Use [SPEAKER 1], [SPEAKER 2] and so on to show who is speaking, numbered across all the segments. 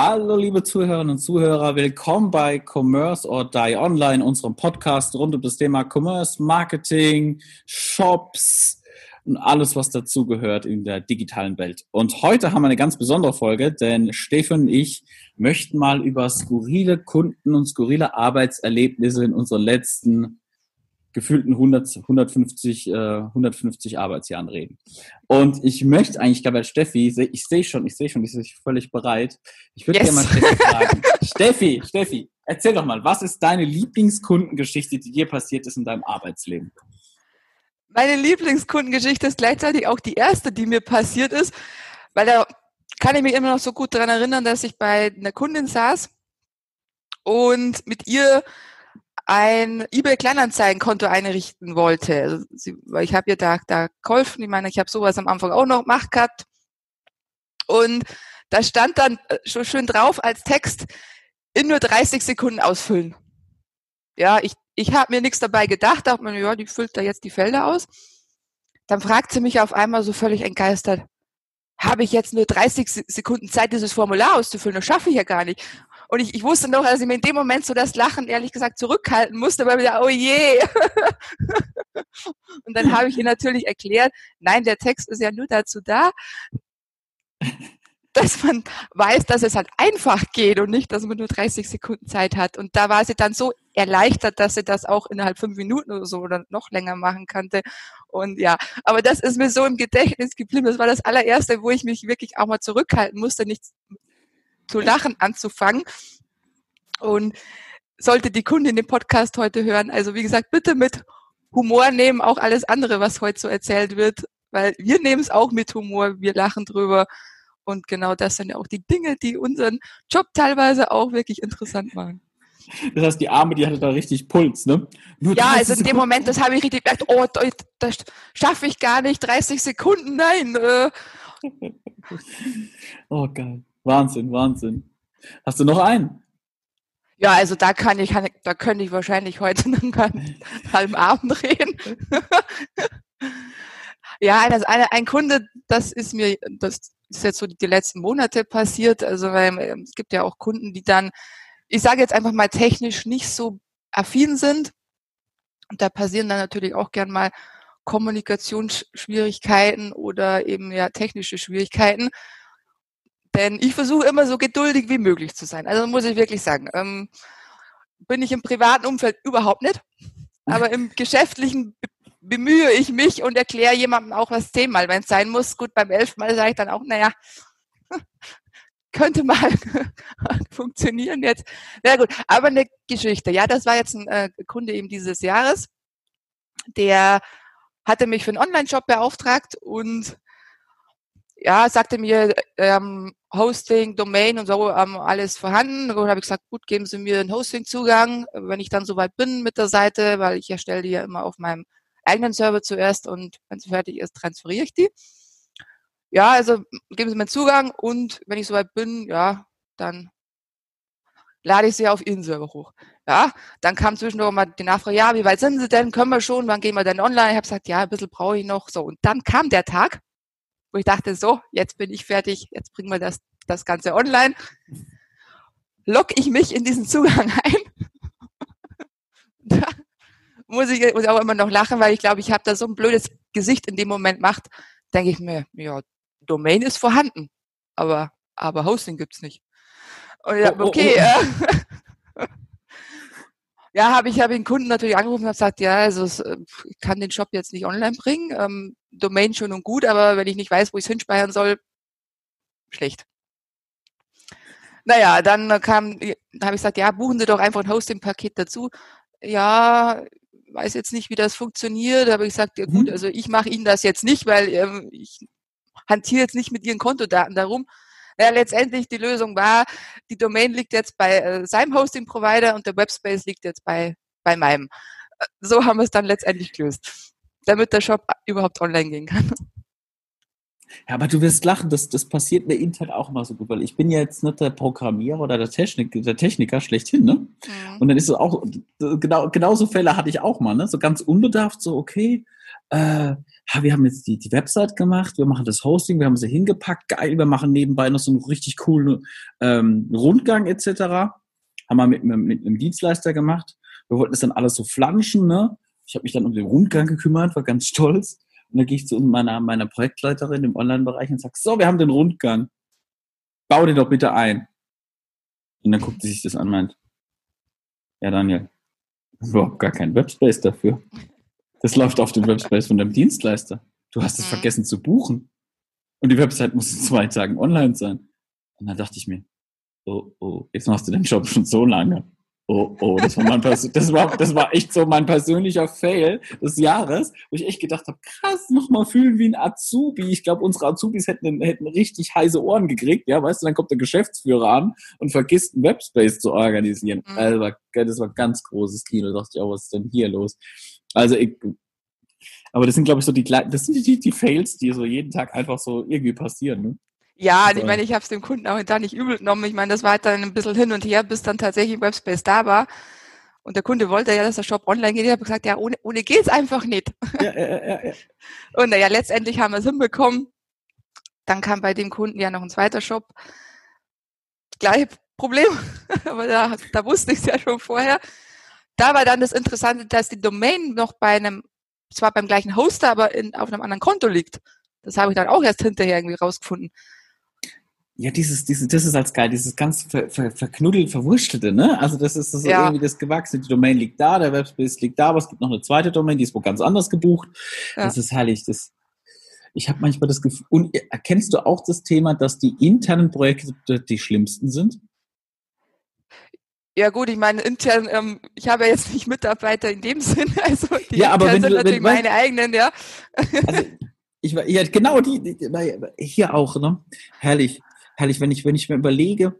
[SPEAKER 1] Hallo liebe Zuhörerinnen und Zuhörer, willkommen bei Commerce or Die Online, unserem Podcast rund um das Thema Commerce, Marketing, Shops und alles, was dazugehört in der digitalen Welt. Und heute haben wir eine ganz besondere Folge, denn Stefan und ich möchten mal über skurrile Kunden und skurrile Arbeitserlebnisse in unseren letzten gefühlten 100, 150, äh, 150 Arbeitsjahren reden. Und ich möchte eigentlich, glaube Steffi, ich sehe schon, ich sehe schon, ich sehe völlig bereit. Ich würde yes. gerne mal Steffi fragen. Steffi, Steffi, erzähl doch mal, was ist deine Lieblingskundengeschichte, die dir passiert ist in deinem Arbeitsleben?
[SPEAKER 2] Meine Lieblingskundengeschichte ist gleichzeitig auch die erste, die mir passiert ist, weil da kann ich mich immer noch so gut daran erinnern, dass ich bei einer Kundin saß und mit ihr ein eBay Kleinanzeigenkonto einrichten wollte. Also sie, weil ich habe ihr da, da geholfen. Ich meine, ich habe sowas am Anfang auch noch gemacht gehabt. Und da stand dann äh, schon schön drauf als Text, in nur 30 Sekunden ausfüllen. Ja, ich, ich habe mir nichts dabei gedacht, dachte mir, ja, die füllt da jetzt die Felder aus. Dann fragt sie mich auf einmal so völlig entgeistert, habe ich jetzt nur 30 Sekunden Zeit, dieses Formular auszufüllen? Das schaffe ich ja gar nicht. Und ich, ich wusste noch, dass ich mir in dem Moment so das Lachen ehrlich gesagt zurückhalten musste, weil mir oh je. und dann habe ich ihr natürlich erklärt, nein, der Text ist ja nur dazu da, dass man weiß, dass es halt einfach geht und nicht, dass man nur 30 Sekunden Zeit hat. Und da war sie dann so erleichtert, dass sie das auch innerhalb fünf Minuten oder so oder noch länger machen konnte. Und ja, aber das ist mir so im Gedächtnis geblieben. Das war das allererste, wo ich mich wirklich auch mal zurückhalten musste, nicht zu lachen anzufangen. Und sollte die Kundin den Podcast heute hören, also wie gesagt, bitte mit Humor nehmen, auch alles andere, was heute so erzählt wird, weil wir nehmen es auch mit Humor, wir lachen drüber. Und genau das sind ja auch die Dinge, die unseren Job teilweise auch wirklich interessant machen.
[SPEAKER 1] Das heißt, die Arme, die hatte da richtig Puls, ne?
[SPEAKER 2] Nur ja, also in dem Moment, das habe ich richtig gedacht, oh, das schaffe ich gar nicht, 30 Sekunden, nein. Äh.
[SPEAKER 1] oh, geil. Wahnsinn, Wahnsinn. Hast du noch einen?
[SPEAKER 2] Ja, also da kann ich, kann, da könnte ich wahrscheinlich heute noch einen halben Abend reden. ja, das eine, ein Kunde, das ist mir, das ist jetzt so die letzten Monate passiert. Also weil ähm, es gibt ja auch Kunden, die dann, ich sage jetzt einfach mal technisch nicht so affin sind. Und da passieren dann natürlich auch gern mal Kommunikationsschwierigkeiten oder eben ja technische Schwierigkeiten. Denn ich versuche immer so geduldig wie möglich zu sein. Also muss ich wirklich sagen. Ähm, bin ich im privaten Umfeld überhaupt nicht. Aber im geschäftlichen bemühe ich mich und erkläre jemandem auch was zehnmal, wenn es sein muss. Gut, beim elften Mal sage ich dann auch, naja, könnte mal funktionieren jetzt. Na gut, aber eine Geschichte. Ja, das war jetzt ein äh, Kunde eben dieses Jahres. Der hatte mich für einen Online-Shop beauftragt und ja, sagte mir, ähm, Hosting, Domain und so ähm, alles vorhanden. Und habe ich gesagt, gut, geben Sie mir einen Hosting-Zugang, wenn ich dann soweit bin mit der Seite, weil ich erstelle die ja immer auf meinem eigenen Server zuerst und wenn sie fertig ist, transferiere ich die. Ja, also geben Sie mir Zugang und wenn ich soweit bin, ja, dann lade ich sie auf Ihren Server hoch. Ja, dann kam zwischendurch mal die Nachfrage, ja, wie weit sind Sie denn? Können wir schon? Wann gehen wir denn online? Ich habe gesagt, ja, ein bisschen brauche ich noch. So, und dann kam der Tag, wo ich dachte, so, jetzt bin ich fertig, jetzt bringen wir das, das Ganze online. Log ich mich in diesen Zugang ein. Muss ich, muss ich auch immer noch lachen, weil ich glaube, ich habe da so ein blödes Gesicht in dem Moment macht, denke ich mir, ja, Domain ist vorhanden, aber, aber Hosting gibt's nicht. Und oh, oh, okay, oh, oh. Ja, habe ich habe den Kunden natürlich angerufen und gesagt, ja, also äh, ich kann den Shop jetzt nicht online bringen. Ähm, Domain schon und gut, aber wenn ich nicht weiß, wo ich es hinspeichern soll, schlecht. Naja, dann kam, habe ich gesagt, ja, buchen Sie doch einfach ein Hosting-Paket dazu. Ja, weiß jetzt nicht, wie das funktioniert. Habe ich gesagt, ja gut, mhm. also ich mache Ihnen das jetzt nicht, weil ähm, ich hantiere jetzt nicht mit Ihren Kontodaten darum. Ja, letztendlich die Lösung war, die Domain liegt jetzt bei äh, seinem Hosting-Provider und der Webspace liegt jetzt bei, bei meinem. so haben wir es dann letztendlich gelöst, damit der Shop überhaupt online gehen kann.
[SPEAKER 1] Ja, aber du wirst lachen, das, das passiert mir intern auch immer so gut, weil ich bin ja jetzt nicht der Programmierer oder der, Technik, der Techniker schlechthin, ne? Mhm. Und dann ist es auch, genau, genauso Fälle hatte ich auch mal, ne? So ganz unbedarft, so, okay, äh, wir haben jetzt die, die Website gemacht, wir machen das Hosting, wir haben sie hingepackt, geil, wir machen nebenbei noch so einen richtig coolen ähm, Rundgang etc. Haben wir mit, mit, mit einem Dienstleister gemacht. Wir wollten das dann alles so flanschen, ne? Ich habe mich dann um den Rundgang gekümmert, war ganz stolz. Und dann gehe ich zu meiner, meiner Projektleiterin im Online-Bereich und sage, so, wir haben den Rundgang. Bau den doch bitte ein. Und dann guckt sie sich das an und meint, ja Daniel, überhaupt gar kein Webspace dafür. Das läuft auf dem Webspace von deinem Dienstleister. Du hast es mhm. vergessen zu buchen. Und die Website muss in zwei Tagen online sein. Und dann dachte ich mir, oh, oh, jetzt machst du den Job schon so lange. Oh, oh, das war, mein Pers das, war, das war echt so mein persönlicher Fail des Jahres, wo ich echt gedacht habe, krass, nochmal fühlen wie ein Azubi. Ich glaube, unsere Azubis hätten, hätten richtig heiße Ohren gekriegt, ja, weißt du, dann kommt der Geschäftsführer an und vergisst einen Webspace zu organisieren. Mhm. Also, das war ganz großes Kino, da dachte ich, oh, was ist denn hier los? Also ich, aber das sind, glaube ich, so die, das sind die, die Fails, die so jeden Tag einfach so irgendwie passieren, ne?
[SPEAKER 2] Ja, also, ich meine, ich habe es dem Kunden auch da nicht übel genommen. Ich meine, das war halt dann ein bisschen hin und her, bis dann tatsächlich Webspace da war. Und der Kunde wollte ja, dass der Shop online geht. Ich habe gesagt, ja, ohne, ohne geht's einfach nicht. Ja, ja, ja, ja. Und naja, letztendlich haben wir es hinbekommen. Dann kam bei dem Kunden ja noch ein zweiter Shop. Gleiche Problem, aber da, da wusste ich es ja schon vorher. Da war dann das Interessante, dass die Domain noch bei einem, zwar beim gleichen Hoster, aber in, auf einem anderen Konto liegt. Das habe ich dann auch erst hinterher irgendwie rausgefunden.
[SPEAKER 1] Ja, dieses, dieses, das ist als geil, dieses ganz ver, ver, verknuddelt, verwurstelte, ne? Also das ist so ja. irgendwie das Gewachsene. Die Domain liegt da, der Webspace liegt da, aber es gibt noch eine zweite Domain, die ist wo ganz anders gebucht. Ja. Das ist herrlich. Das, ich habe manchmal das Gefühl, und erkennst du auch das Thema, dass die internen Projekte die schlimmsten sind?
[SPEAKER 2] Ja gut, ich meine intern, ähm, ich habe ja jetzt nicht Mitarbeiter in dem Sinne, also die
[SPEAKER 1] ja, aber wenn
[SPEAKER 2] sind
[SPEAKER 1] du,
[SPEAKER 2] natürlich
[SPEAKER 1] wenn,
[SPEAKER 2] meine eigenen, ja.
[SPEAKER 1] Also, ich ja, genau die, die, hier auch, ne? Herrlich herrlich, wenn ich, wenn ich mir überlege,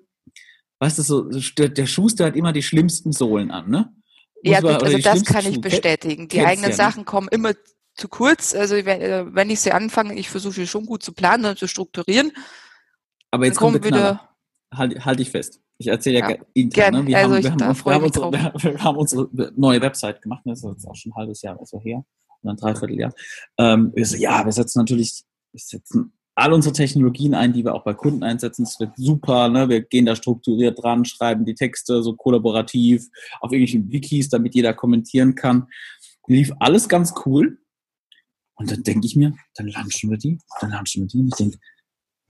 [SPEAKER 1] weißt du, so, der Schuster hat immer die schlimmsten Sohlen an, ne?
[SPEAKER 2] Muss ja, gut, also das kann ich bestätigen. Die eigenen ja, ne? Sachen kommen immer zu kurz. Also wenn, äh, wenn ich sie anfange, ich versuche schon gut zu planen und zu strukturieren.
[SPEAKER 1] Aber jetzt kommt wieder. Halt, halt ich fest. Ich erzähle ja, ja intern. Ne? Wir, also haben, wir, haben, wir, haben unsere, wir haben unsere neue Website gemacht. Ne? Das ist jetzt auch schon ein halbes Jahr also her. Und ein Dreivierteljahr. Ähm, wir so, ja, wir setzen natürlich, wir setzen all unsere Technologien ein, die wir auch bei Kunden einsetzen. Es wird super, ne? wir gehen da strukturiert dran, schreiben die Texte so kollaborativ auf irgendwelchen Wikis, damit jeder kommentieren kann. Lief alles ganz cool. Und dann denke ich mir, dann launchen wir die, dann launchen wir die. Und ich denke,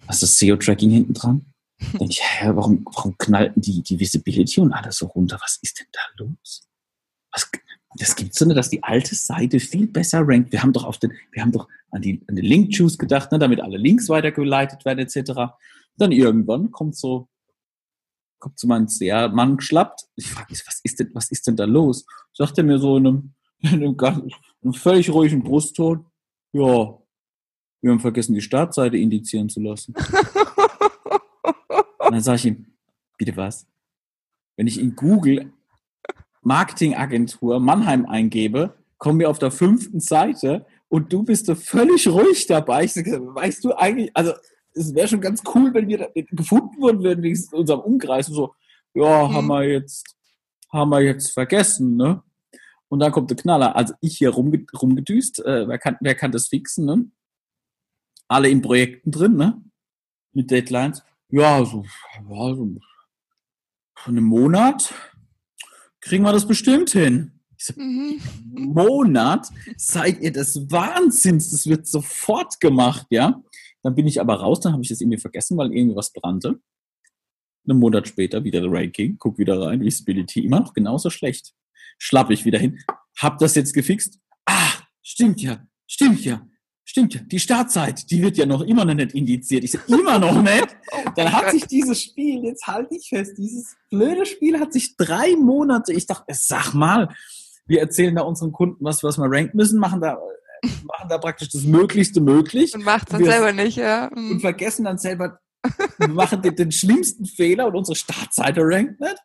[SPEAKER 1] was ist das SEO-Tracking hinten dran? Denke ich, hä, warum, warum knallten die, die Visibility und alles so runter? Was ist denn da los? Was, das gibt's so nicht, dass die alte Seite viel besser rankt. Wir haben doch auf den, wir haben doch an die, an den Link-Juice gedacht, ne, damit alle Links weitergeleitet werden, etc. Dann irgendwann kommt so, kommt so mein sehr Mann geschlappt. Ich frage mich, was ist denn, was ist denn da los? Sagt er mir so in einem, in einem, ganz, einem völlig ruhigen Brustton, ja, wir haben vergessen, die Startseite indizieren zu lassen. Und dann sage ich ihm, bitte was? Wenn ich in Google Marketingagentur Mannheim eingebe, kommen wir auf der fünften Seite und du bist da völlig ruhig dabei. Ich sage, weißt du eigentlich, also es wäre schon ganz cool, wenn wir gefunden worden würden, wie in unserem Umkreis. so, ja, mhm. haben wir jetzt, haben wir jetzt vergessen, ne? Und dann kommt der Knaller. Also ich hier rumge rumgedüst, äh, wer, kann, wer kann das fixen, ne? Alle in Projekten drin, ne? Mit Deadlines. Ja, so, ja, so einen Monat kriegen wir das bestimmt hin. Ich so, mhm. Monat? Seid ihr des Wahnsinns? Das wird sofort gemacht, ja? Dann bin ich aber raus, dann habe ich das irgendwie vergessen, weil irgendwie was brannte. Einen Monat später wieder Ranking, guck wieder rein, Visibility immer noch genauso schlecht. Schlapp ich wieder hin, hab das jetzt gefixt. Ah, stimmt ja, stimmt ja. Stimmt, die Startzeit, die wird ja noch immer noch nicht indiziert. Ich sage, immer noch nicht. Oh Dann hat sich dieses Spiel, jetzt halte ich fest, dieses blöde Spiel hat sich drei Monate, ich dachte, sag mal, wir erzählen da unseren Kunden was, was wir ranken müssen, machen da, machen da praktisch das Möglichste möglich.
[SPEAKER 2] Und macht dann selber nicht, ja.
[SPEAKER 1] Mhm. Und vergessen dann selber, wir machen den, den, schlimmsten Fehler und unsere Startseite rankt nicht.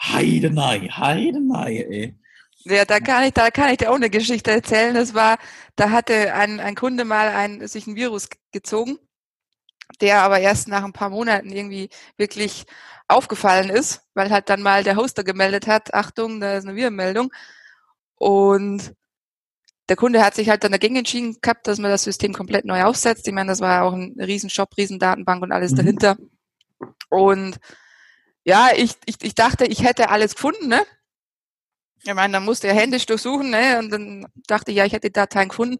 [SPEAKER 1] Heidenei, Heidenei, ey.
[SPEAKER 2] Ja, da kann ich, da kann ich dir auch eine Geschichte erzählen. Das war, da hatte ein, ein Kunde mal ein, sich ein Virus gezogen, der aber erst nach ein paar Monaten irgendwie wirklich aufgefallen ist, weil halt dann mal der Hoster gemeldet hat, Achtung, da ist eine Virenmeldung. Und der Kunde hat sich halt dann dagegen entschieden gehabt, dass man das System komplett neu aufsetzt. Ich meine, das war auch ein Riesenshop, Riesendatenbank und alles mhm. dahinter. Und ja, ich, ich, ich dachte, ich hätte alles gefunden, ne? Ich meine, dann musste er händisch durchsuchen, ne? Und dann dachte ich, ja, ich hätte die Dateien gefunden.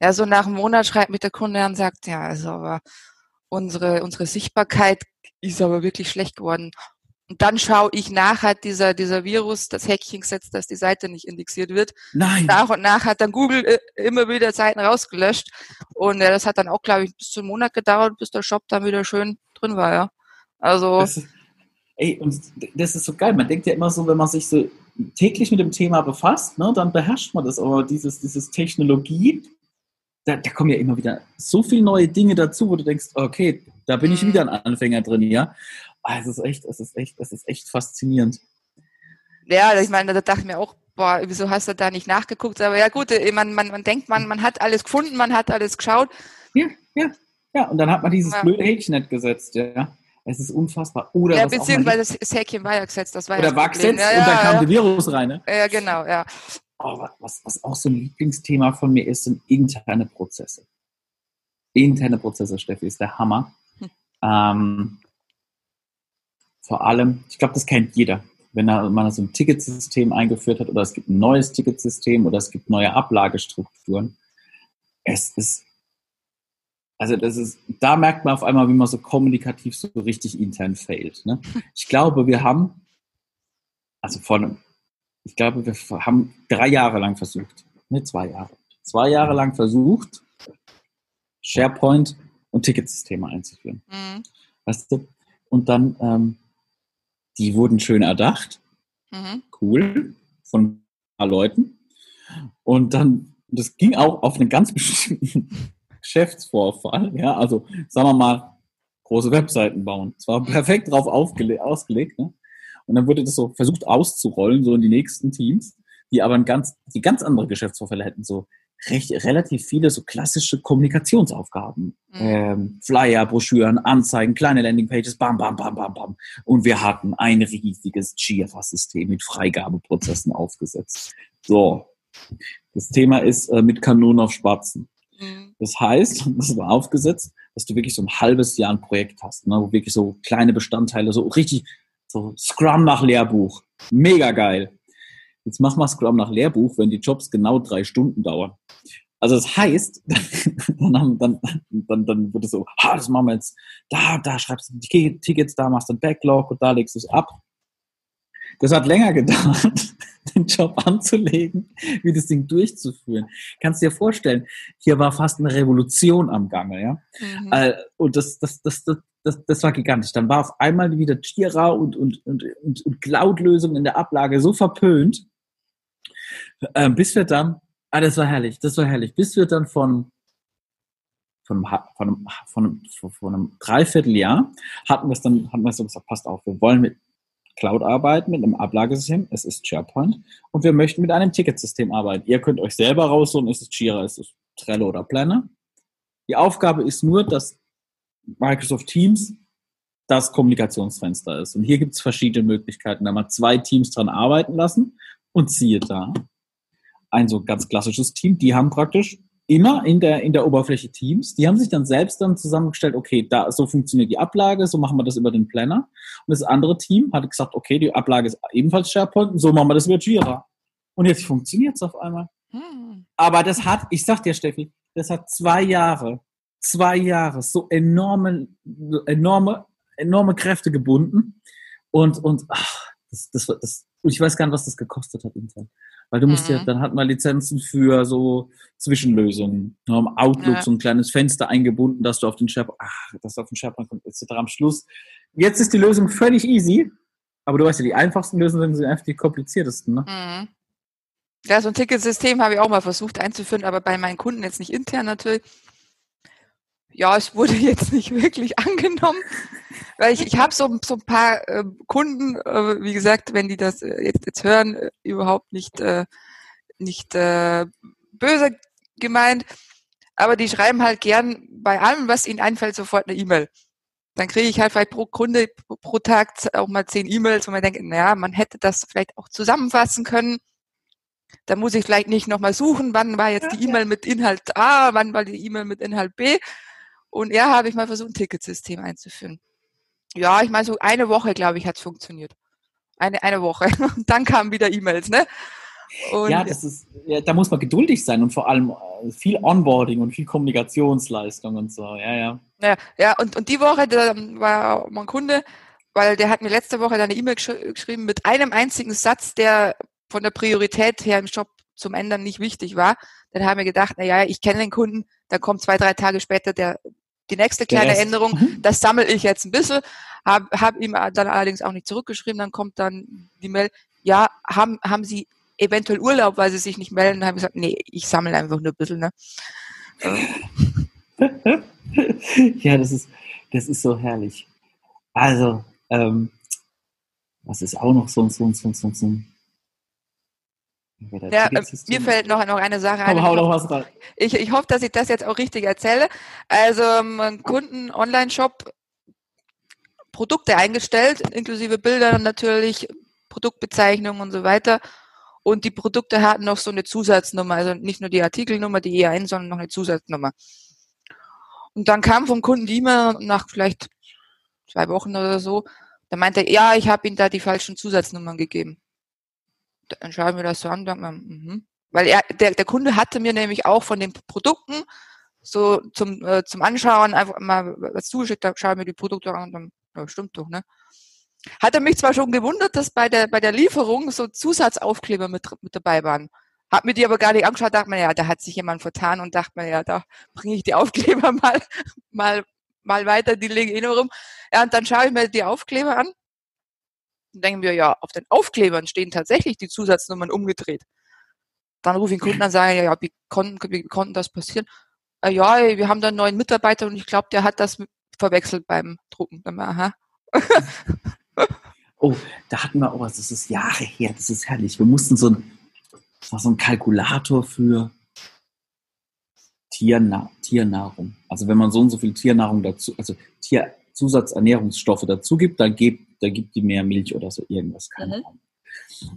[SPEAKER 2] Ja, so nach einem Monat schreibt mich der Kunde und sagt, ja, also aber unsere, unsere Sichtbarkeit ist aber wirklich schlecht geworden. Und dann schaue ich nach, hat dieser, dieser Virus das Häkchen gesetzt, dass die Seite nicht indexiert wird.
[SPEAKER 1] Nein.
[SPEAKER 2] Nach und nach hat dann Google äh, immer wieder Seiten rausgelöscht. Und äh, das hat dann auch, glaube ich, bis zu einem Monat gedauert, bis der Shop dann wieder schön drin war, ja. Also.
[SPEAKER 1] Das ist, ey, und das ist so geil. Man denkt ja immer so, wenn man sich so täglich mit dem Thema befasst, ne, dann beherrscht man das. Aber dieses, dieses Technologie, da, da kommen ja immer wieder so viele neue Dinge dazu, wo du denkst, okay, da bin ich mhm. wieder ein Anfänger drin, ja. Ah, es ist echt, es ist echt, es ist echt faszinierend.
[SPEAKER 2] Ja, ich meine, da dachte ich mir auch, boah, wieso hast du da nicht nachgeguckt? Aber ja gut, äh, man, man, man denkt, man, man hat alles gefunden, man hat alles geschaut.
[SPEAKER 1] Ja, ja, ja. Und dann hat man dieses ja. blöde Häkchen nicht gesetzt, ja. Es ist unfassbar. Oder
[SPEAKER 2] ja, beziehungsweise das Häkchen war ja gesetzt, das war
[SPEAKER 1] Oder
[SPEAKER 2] ja
[SPEAKER 1] war gesetzt ja, und dann kam der Virus rein, ne?
[SPEAKER 2] Ja, genau, ja.
[SPEAKER 1] Oh, was, was auch so ein Lieblingsthema von mir ist, sind interne Prozesse. Interne Prozesse, Steffi, ist der Hammer. Hm. Ähm, vor allem, ich glaube, das kennt jeder, wenn man so ein Ticketsystem eingeführt hat oder es gibt ein neues Ticketsystem oder es gibt neue Ablagestrukturen. Es ist, also das ist, da merkt man auf einmal, wie man so kommunikativ so richtig intern failt. Ne? Ich glaube, wir haben, also einem, ich glaube, wir haben drei Jahre lang versucht, ne, zwei Jahre, zwei Jahre lang versucht, SharePoint und Ticketsysteme einzuführen. Mhm. Weißt du? Und dann, ähm, die wurden schön erdacht. Mhm. Cool. Von ein paar Leuten. Und dann, das ging auch auf einen ganz bestimmten Geschäftsvorfall. Ja, also, sagen wir mal, große Webseiten bauen. Es war perfekt darauf ausgelegt. Ne? Und dann wurde das so versucht auszurollen, so in die nächsten Teams, die aber ein ganz, die ganz andere Geschäftsvorfälle hätten, so recht, relativ viele so klassische Kommunikationsaufgaben. Mhm. Ähm, Flyer, Broschüren, Anzeigen, kleine Landingpages, bam, bam, bam, bam, bam. Und wir hatten ein riesiges Jira-System mit Freigabeprozessen aufgesetzt. So. Das Thema ist äh, mit Kanonen auf Spatzen. Mhm. Das heißt, das war aufgesetzt, dass du wirklich so ein halbes Jahr ein Projekt hast, ne, wo wirklich so kleine Bestandteile, so richtig, so Scrum nach Lehrbuch. Mega geil. Jetzt mach mal Scrum nach Lehrbuch, wenn die Jobs genau drei Stunden dauern. Also das heißt, dann, dann, dann, dann wird es so, ha, das machen wir jetzt, da, da schreibst du die Tickets, da machst du ein Backlog und da legst du es ab. Das hat länger gedauert, den Job anzulegen, wie das Ding durchzuführen. Kannst du dir vorstellen, hier war fast eine Revolution am Gange, ja. Mhm. Äh, und das, das, das, das, das, das war gigantisch. Dann war auf einmal wieder Jira und, und, und, und, und Cloud-Lösungen in der Ablage so verpönt, äh, bis wir dann, ah, das war herrlich, das war herrlich, bis wir dann von, von, einem, von, einem, von, einem, von einem Dreivierteljahr hatten wir es dann, hatten wir so gesagt, passt auf, wir wollen mit Cloud arbeiten, mit einem Ablagesystem, es ist SharePoint, und wir möchten mit einem Ticketsystem arbeiten. Ihr könnt euch selber raussuchen, ist es ist es Trello oder Planner. Die Aufgabe ist nur, dass Microsoft Teams das Kommunikationsfenster ist. Und hier gibt es verschiedene Möglichkeiten. Da mal zwei Teams dran arbeiten lassen und siehe da, ein so ganz klassisches Team, die haben praktisch immer in der, in der Oberfläche Teams, die haben sich dann selbst dann zusammengestellt, okay, da, so funktioniert die Ablage, so machen wir das über den Planner. Und das andere Team hat gesagt, okay, die Ablage ist ebenfalls SharePoint, so machen wir das über Jira. Und jetzt funktioniert es auf einmal. Hm. Aber das hat, ich sag dir, Steffi, das hat zwei Jahre, zwei Jahre so enorme, enorme, enorme Kräfte gebunden. Und, und ach, das, das, das, ich weiß gar nicht, was das gekostet hat intern. Weil du musst mhm. ja, dann hat man Lizenzen für so Zwischenlösungen. Wir haben Outlook ja. so ein kleines Fenster eingebunden, dass du auf den SharePoint, ach, dass du auf den SharePoint kommt, etc. Am Schluss. Jetzt ist die Lösung völlig easy, aber du weißt ja, die einfachsten Lösungen sind einfach die kompliziertesten, ne? Mhm.
[SPEAKER 2] Ja, so ein Ticketsystem habe ich auch mal versucht einzuführen, aber bei meinen Kunden jetzt nicht intern natürlich. Ja, es wurde jetzt nicht wirklich angenommen, weil ich, ich habe so, so ein paar äh, Kunden, äh, wie gesagt, wenn die das äh, jetzt, jetzt hören, äh, überhaupt nicht, äh, nicht äh, böse gemeint, aber die schreiben halt gern bei allem, was ihnen einfällt, sofort eine E-Mail. Dann kriege ich halt vielleicht pro Kunde pro Tag auch mal zehn E-Mails, wo man denkt, naja, man hätte das vielleicht auch zusammenfassen können. Da muss ich vielleicht nicht nochmal suchen, wann war jetzt die E-Mail mit Inhalt A, wann war die E-Mail mit Inhalt B. Und eher habe ich mal versucht, ein Ticketsystem einzuführen. Ja, ich meine, so eine Woche, glaube ich, hat es funktioniert. Eine, eine Woche. Und dann kamen wieder E-Mails, ne?
[SPEAKER 1] Und ja, das ist, ja, da muss man geduldig sein und vor allem äh, viel Onboarding und viel Kommunikationsleistung und so, ja, ja.
[SPEAKER 2] Ja, ja und, und die Woche da war mein Kunde, weil der hat mir letzte Woche eine E-Mail gesch geschrieben mit einem einzigen Satz, der von der Priorität her im Shop zum Ändern nicht wichtig war. Dann haben wir gedacht, na ja, ich kenne den Kunden, da kommt zwei, drei Tage später der, die nächste kleine Änderung. Mhm. Das sammle ich jetzt ein bisschen, habe hab ihm dann allerdings auch nicht zurückgeschrieben. Dann kommt dann die Mail, ja, haben, haben Sie eventuell Urlaub, weil sie sich nicht melden. Dann habe ich gesagt, nee, ich sammle einfach nur ein bisschen. Ne?
[SPEAKER 1] ja, das ist, das ist so herrlich. Also, ähm, was ist auch noch so, so, so, so, so
[SPEAKER 2] ja, äh, mir fällt noch, noch eine Sache ein.
[SPEAKER 1] Hau, hau was rein.
[SPEAKER 2] Ich, ich hoffe, dass ich das jetzt auch richtig erzähle. Also, ein Kunden-Online-Shop Produkte eingestellt, inklusive Bilder natürlich, Produktbezeichnungen und so weiter. Und die Produkte hatten noch so eine Zusatznummer, also nicht nur die Artikelnummer, die EIN, sondern noch eine Zusatznummer. Und dann kam vom Kunden die E-Mail nach vielleicht zwei Wochen oder so, da meinte er, ja, ich habe Ihnen da die falschen Zusatznummern gegeben. Dann schauen wir das so an und denken wir, mhm. Weil er, der, der Kunde hatte mir nämlich auch von den Produkten so zum, äh, zum Anschauen einfach mal was zugeschickt, da schauen wir die Produkte an und dann, ja, stimmt doch, ne? Hat er mich zwar schon gewundert, dass bei der, bei der Lieferung so Zusatzaufkleber mit, mit dabei waren. Hat mir die aber gar nicht angeschaut, dachte mir, ja, da hat sich jemand vertan und dachte mir, ja, da bringe ich die Aufkleber mal, mal, mal weiter, die liegen eh nur rum. Ja, und dann schaue ich mir die Aufkleber an denken wir, ja, auf den Aufklebern stehen tatsächlich die Zusatznummern umgedreht. Dann rufe ich den Kunden an und sage, ja, wie konnten, wie konnten das passieren? Äh, ja, wir haben da einen neuen Mitarbeiter und ich glaube, der hat das verwechselt beim Drucken. Aha.
[SPEAKER 1] Oh, da hatten wir, oh, das ist Jahre her, das ist herrlich. Wir mussten so ein, das war so ein Kalkulator für Tierna Tiernahrung. Also wenn man so und so viel Tiernahrung dazu, also Tierzusatzernährungsstoffe dazu gibt, dann gibt, da gibt die mehr Milch oder so irgendwas, keine mhm. Ahnung.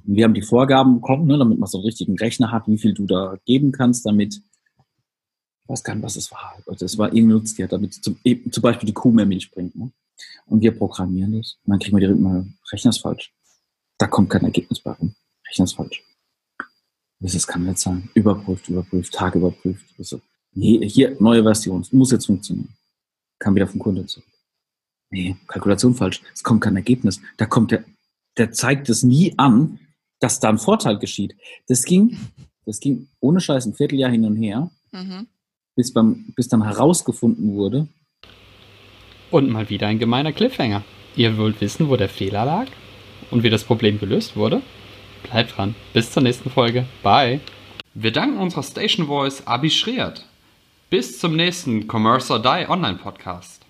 [SPEAKER 1] Wir haben die Vorgaben bekommen, ne, damit man so einen richtigen Rechner hat, wie viel du da geben kannst, damit, ich weiß gar nicht, was es war. Also es war irgendein Nutztier, damit zum, zum Beispiel die Kuh mehr Milch bringt. Ne? Und wir programmieren das. Und dann kriegen wir direkt mal, Rechner ist falsch. Da kommt kein Ergebnis bei rum. Rechner ist falsch. Das kann nicht sein. Überprüft, überprüft, Tag überprüft. Also, nee, hier, neue Version. Muss jetzt funktionieren. Kam wieder vom Kunde zurück. Nee, Kalkulation falsch. Es kommt kein Ergebnis. Da kommt der, der zeigt es nie an, dass da ein Vorteil geschieht. Das ging, das ging ohne Scheiß ein Vierteljahr hin und her, mhm. bis, beim, bis dann herausgefunden wurde,
[SPEAKER 3] und mal wieder ein gemeiner Cliffhanger. Ihr wollt wissen, wo der Fehler lag und wie das Problem gelöst wurde? Bleibt dran. Bis zur nächsten Folge. Bye. Wir danken unserer Station Voice Abi Schreert. Bis zum nächsten Commerce or Die Online Podcast.